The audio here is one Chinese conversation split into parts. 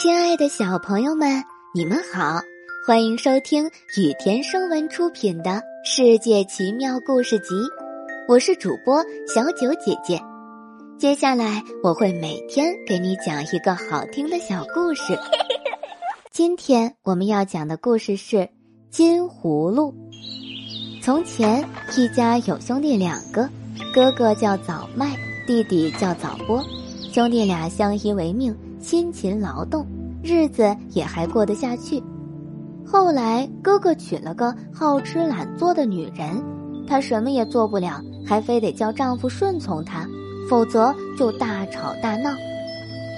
亲爱的小朋友们，你们好，欢迎收听雨田声文出品的《世界奇妙故事集》，我是主播小九姐姐。接下来我会每天给你讲一个好听的小故事。今天我们要讲的故事是《金葫芦》。从前，一家有兄弟两个，哥哥叫早麦，弟弟叫早波，兄弟俩相依为命。辛勤劳动，日子也还过得下去。后来，哥哥娶了个好吃懒做的女人，她什么也做不了，还非得叫丈夫顺从她，否则就大吵大闹。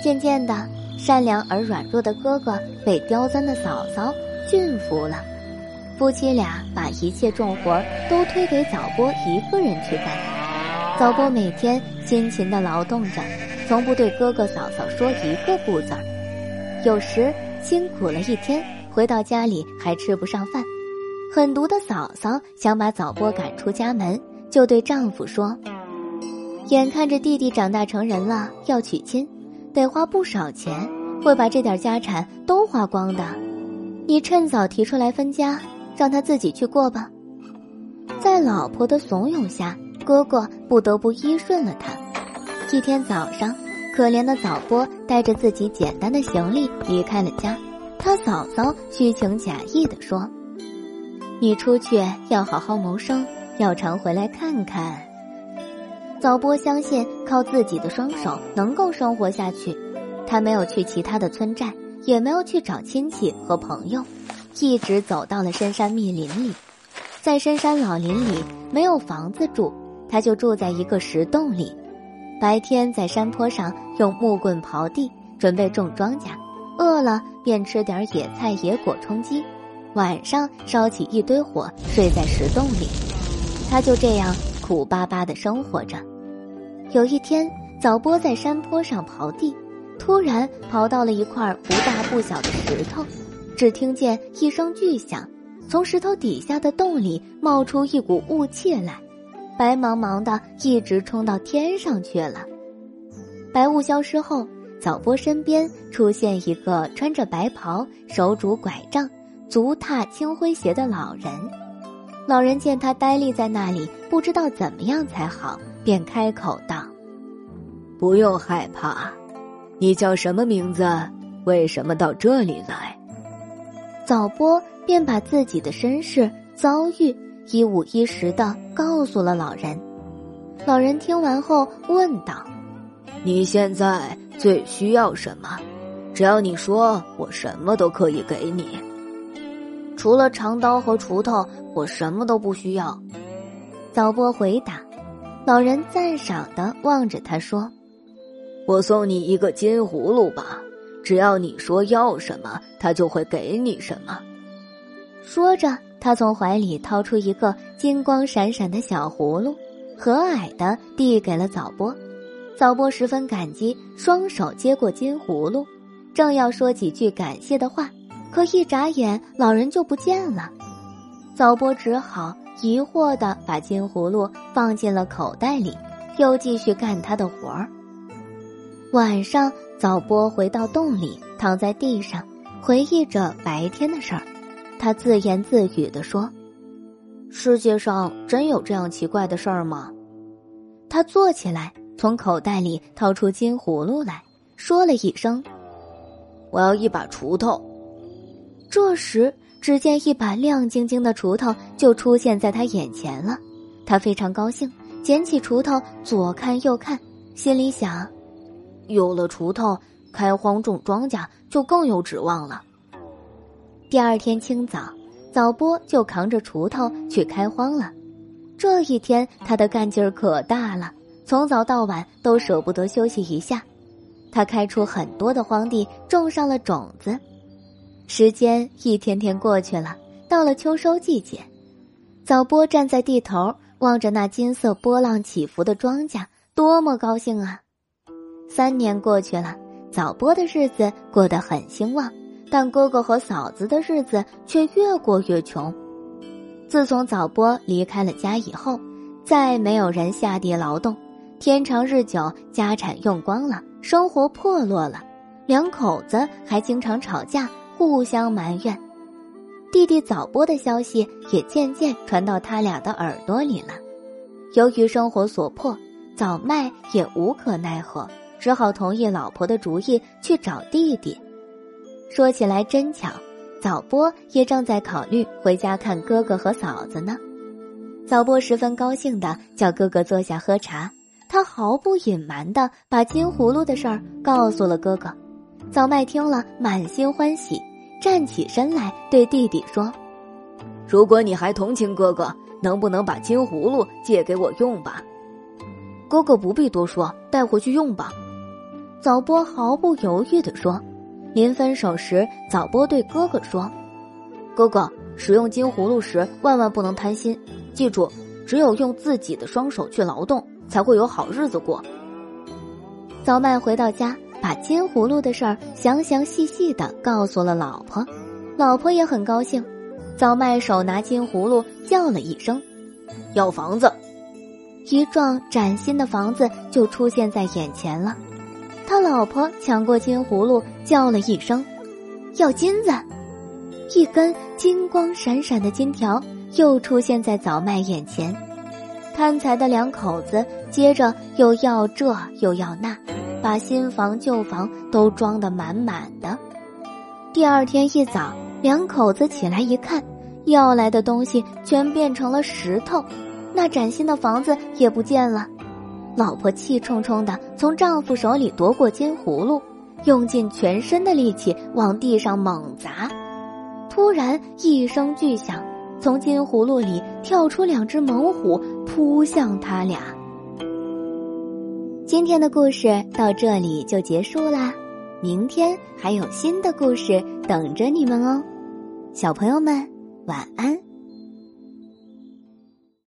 渐渐的，善良而软弱的哥哥被刁钻的嫂嫂驯服了。夫妻俩把一切重活都推给早波一个人去干。早波每天辛勤的劳动着。从不对哥哥嫂嫂说一个不字儿，有时辛苦了一天，回到家里还吃不上饭。狠毒的嫂嫂想把早波赶出家门，就对丈夫说：“眼看着弟弟长大成人了，要娶亲，得花不少钱，会把这点家产都花光的。你趁早提出来分家，让他自己去过吧。”在老婆的怂恿下，哥哥不得不依顺了他。一天早上，可怜的早波带着自己简单的行李离开了家。他嫂嫂虚情假意地说：“你出去要好好谋生，要常回来看看。”早波相信靠自己的双手能够生活下去，他没有去其他的村寨，也没有去找亲戚和朋友，一直走到了深山密林里。在深山老林里，没有房子住，他就住在一个石洞里。白天在山坡上用木棍刨地，准备种庄稼；饿了便吃点野菜野果充饥。晚上烧起一堆火，睡在石洞里。他就这样苦巴巴的生活着。有一天，早波在山坡上刨地，突然刨到了一块不大不小的石头，只听见一声巨响，从石头底下的洞里冒出一股雾气来。白茫茫的，一直冲到天上去了。白雾消失后，早波身边出现一个穿着白袍、手拄拐杖、足踏青灰鞋的老人。老人见他呆立在那里，不知道怎么样才好，便开口道：“不用害怕，你叫什么名字？为什么到这里来？”早波便把自己的身世遭遇。一五一十的告诉了老人。老人听完后问道：“你现在最需要什么？只要你说，我什么都可以给你。除了长刀和锄头，我什么都不需要。”早波回答。老人赞赏的望着他说：“我送你一个金葫芦吧，只要你说要什么，他就会给你什么。”说着。他从怀里掏出一个金光闪闪的小葫芦，和蔼的递给了早波。早波十分感激，双手接过金葫芦，正要说几句感谢的话，可一眨眼，老人就不见了。早波只好疑惑的把金葫芦放进了口袋里，又继续干他的活儿。晚上，早波回到洞里，躺在地上，回忆着白天的事儿。他自言自语的说：“世界上真有这样奇怪的事儿吗？”他坐起来，从口袋里掏出金葫芦来说了一声：“我要一把锄头。”这时，只见一把亮晶晶的锄头就出现在他眼前了。他非常高兴，捡起锄头左看右看，心里想：“有了锄头，开荒种庄稼就更有指望了。”第二天清早，早波就扛着锄头去开荒了。这一天，他的干劲儿可大了，从早到晚都舍不得休息一下。他开出很多的荒地，种上了种子。时间一天天过去了，到了秋收季节，早波站在地头，望着那金色波浪起伏的庄稼，多么高兴啊！三年过去了，早波的日子过得很兴旺。但哥哥和嫂子的日子却越过越穷。自从早波离开了家以后，再没有人下地劳动，天长日久，家产用光了，生活破落了。两口子还经常吵架，互相埋怨。弟弟早播的消息也渐渐传到他俩的耳朵里了。由于生活所迫，早麦也无可奈何，只好同意老婆的主意去找弟弟。说起来真巧，早播也正在考虑回家看哥哥和嫂子呢。早播十分高兴的叫哥哥坐下喝茶，他毫不隐瞒的把金葫芦的事儿告诉了哥哥。早麦听了满心欢喜，站起身来对弟弟说：“如果你还同情哥哥，能不能把金葫芦借给我用吧？”哥哥不必多说，带回去用吧。早播毫不犹豫的说。临分手时，早波对哥哥说：“哥哥，使用金葫芦时万万不能贪心，记住，只有用自己的双手去劳动，才会有好日子过。”早麦回到家，把金葫芦的事儿详详细细的告诉了老婆，老婆也很高兴。早麦手拿金葫芦，叫了一声：“要房子！”一幢崭新的房子就出现在眼前了。他老婆抢过金葫芦，叫了一声：“要金子！”一根金光闪闪的金条又出现在早麦眼前。贪财的两口子接着又要这又要那，把新房旧房都装得满满的。第二天一早，两口子起来一看，要来的东西全变成了石头，那崭新的房子也不见了。老婆气冲冲的从丈夫手里夺过金葫芦，用尽全身的力气往地上猛砸。突然一声巨响，从金葫芦里跳出两只猛虎，扑向他俩。今天的故事到这里就结束啦，明天还有新的故事等着你们哦，小朋友们晚安。